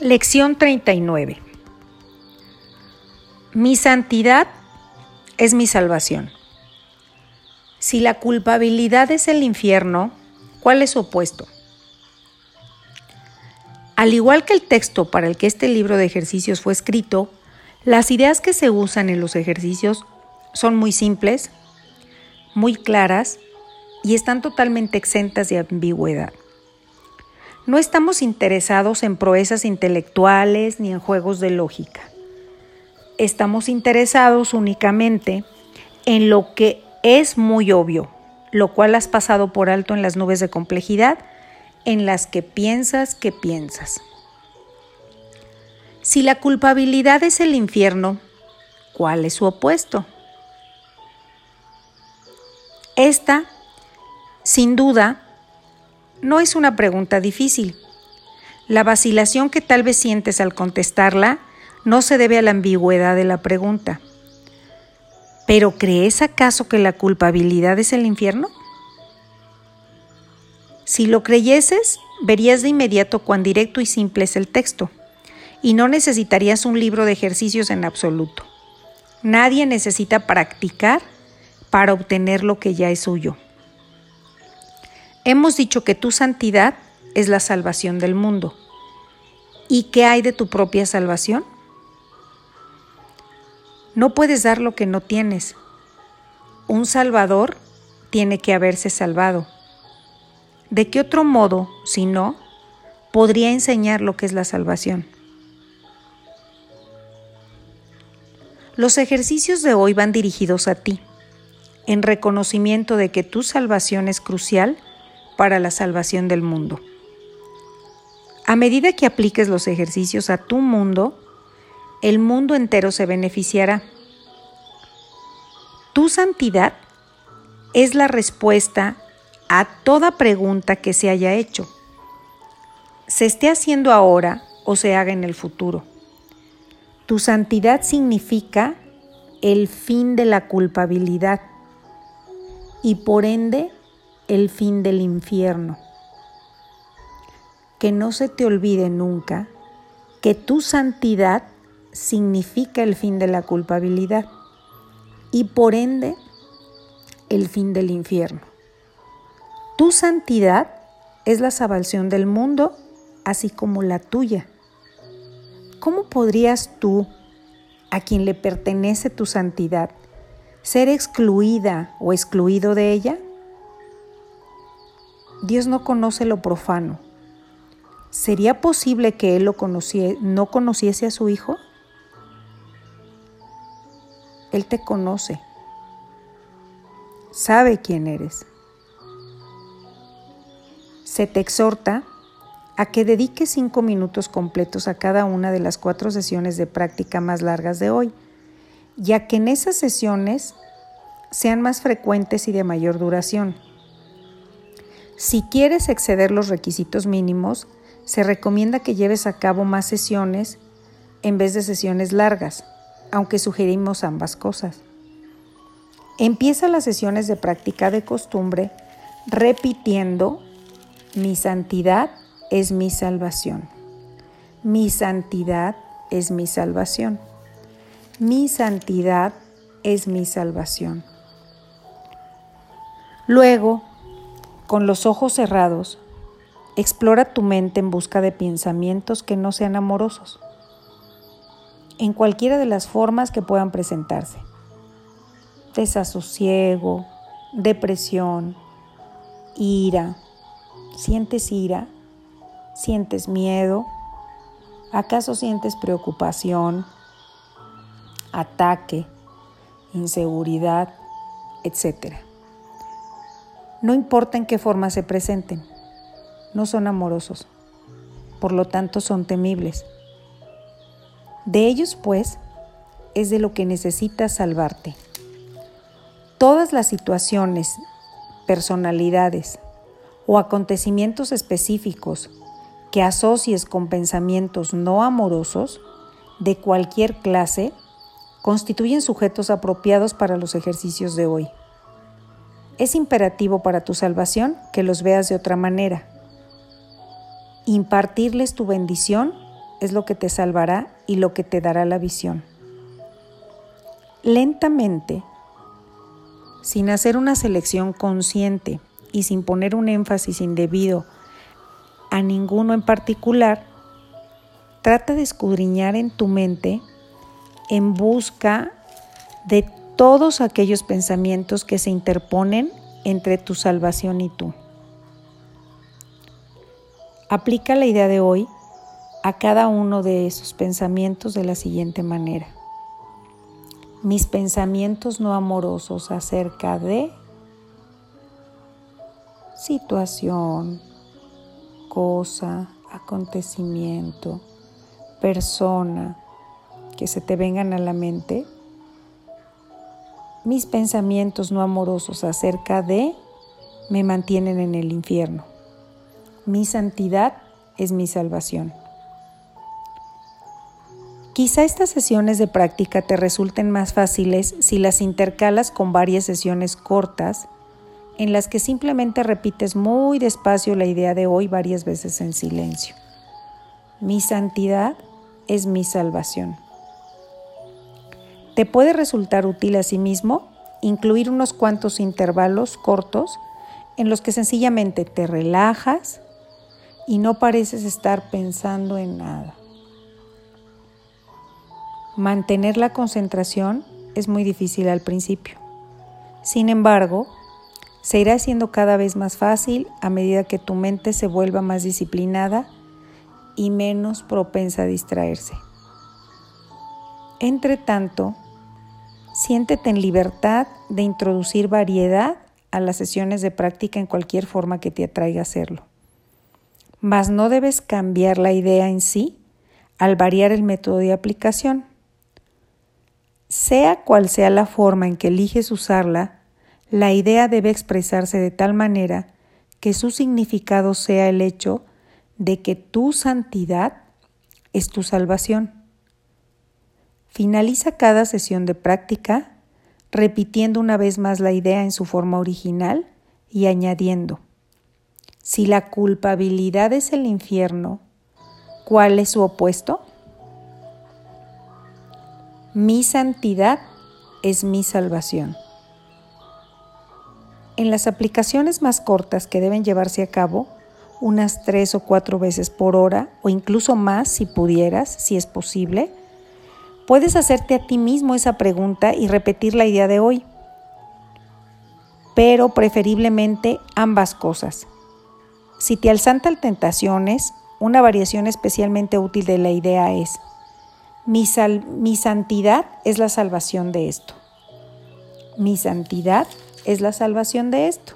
Lección 39. Mi santidad es mi salvación. Si la culpabilidad es el infierno, ¿cuál es su opuesto? Al igual que el texto para el que este libro de ejercicios fue escrito, las ideas que se usan en los ejercicios son muy simples, muy claras y están totalmente exentas de ambigüedad. No estamos interesados en proezas intelectuales ni en juegos de lógica. Estamos interesados únicamente en lo que es muy obvio, lo cual has pasado por alto en las nubes de complejidad en las que piensas que piensas. Si la culpabilidad es el infierno, ¿cuál es su opuesto? Esta, sin duda, no es una pregunta difícil. La vacilación que tal vez sientes al contestarla no se debe a la ambigüedad de la pregunta. ¿Pero crees acaso que la culpabilidad es el infierno? Si lo creyeses, verías de inmediato cuán directo y simple es el texto, y no necesitarías un libro de ejercicios en absoluto. Nadie necesita practicar para obtener lo que ya es suyo. Hemos dicho que tu santidad es la salvación del mundo. ¿Y qué hay de tu propia salvación? No puedes dar lo que no tienes. Un salvador tiene que haberse salvado. ¿De qué otro modo, si no, podría enseñar lo que es la salvación? Los ejercicios de hoy van dirigidos a ti, en reconocimiento de que tu salvación es crucial para la salvación del mundo. A medida que apliques los ejercicios a tu mundo, el mundo entero se beneficiará. Tu santidad es la respuesta a toda pregunta que se haya hecho, se esté haciendo ahora o se haga en el futuro. Tu santidad significa el fin de la culpabilidad y por ende el fin del infierno. Que no se te olvide nunca que tu santidad significa el fin de la culpabilidad y por ende el fin del infierno. Tu santidad es la salvación del mundo, así como la tuya. ¿Cómo podrías tú, a quien le pertenece tu santidad, ser excluida o excluido de ella? Dios no conoce lo profano. ¿Sería posible que Él lo no conociese a su Hijo? Él te conoce, sabe quién eres. Se te exhorta a que dediques cinco minutos completos a cada una de las cuatro sesiones de práctica más largas de hoy, ya que en esas sesiones sean más frecuentes y de mayor duración. Si quieres exceder los requisitos mínimos, se recomienda que lleves a cabo más sesiones en vez de sesiones largas, aunque sugerimos ambas cosas. Empieza las sesiones de práctica de costumbre repitiendo, mi santidad es mi salvación. Mi santidad es mi salvación. Mi santidad es mi salvación. Luego, con los ojos cerrados, explora tu mente en busca de pensamientos que no sean amorosos, en cualquiera de las formas que puedan presentarse. Desasosiego, depresión, ira. ¿Sientes ira? ¿Sientes miedo? ¿Acaso sientes preocupación, ataque, inseguridad, etcétera? No importa en qué forma se presenten, no son amorosos, por lo tanto son temibles. De ellos, pues, es de lo que necesitas salvarte. Todas las situaciones, personalidades o acontecimientos específicos que asocies con pensamientos no amorosos de cualquier clase constituyen sujetos apropiados para los ejercicios de hoy. Es imperativo para tu salvación que los veas de otra manera. Impartirles tu bendición es lo que te salvará y lo que te dará la visión. Lentamente, sin hacer una selección consciente y sin poner un énfasis indebido a ninguno en particular, trata de escudriñar en tu mente en busca de todos aquellos pensamientos que se interponen entre tu salvación y tú. Aplica la idea de hoy a cada uno de esos pensamientos de la siguiente manera. Mis pensamientos no amorosos acerca de situación, cosa, acontecimiento, persona que se te vengan a la mente, mis pensamientos no amorosos acerca de me mantienen en el infierno. Mi santidad es mi salvación. Quizá estas sesiones de práctica te resulten más fáciles si las intercalas con varias sesiones cortas en las que simplemente repites muy despacio la idea de hoy varias veces en silencio. Mi santidad es mi salvación. Te puede resultar útil asimismo incluir unos cuantos intervalos cortos en los que sencillamente te relajas y no pareces estar pensando en nada. Mantener la concentración es muy difícil al principio. Sin embargo, se irá haciendo cada vez más fácil a medida que tu mente se vuelva más disciplinada y menos propensa a distraerse. Entre tanto, siéntete en libertad de introducir variedad a las sesiones de práctica en cualquier forma que te atraiga hacerlo. Mas no debes cambiar la idea en sí al variar el método de aplicación. Sea cual sea la forma en que eliges usarla, la idea debe expresarse de tal manera que su significado sea el hecho de que tu santidad es tu salvación. Finaliza cada sesión de práctica repitiendo una vez más la idea en su forma original y añadiendo, si la culpabilidad es el infierno, ¿cuál es su opuesto? Mi santidad es mi salvación. En las aplicaciones más cortas que deben llevarse a cabo, unas tres o cuatro veces por hora o incluso más si pudieras, si es posible, puedes hacerte a ti mismo esa pregunta y repetir la idea de hoy. Pero preferiblemente ambas cosas. Si te alzantan tentaciones, una variación especialmente útil de la idea es, mi, mi santidad es la salvación de esto. Mi santidad es la salvación de esto.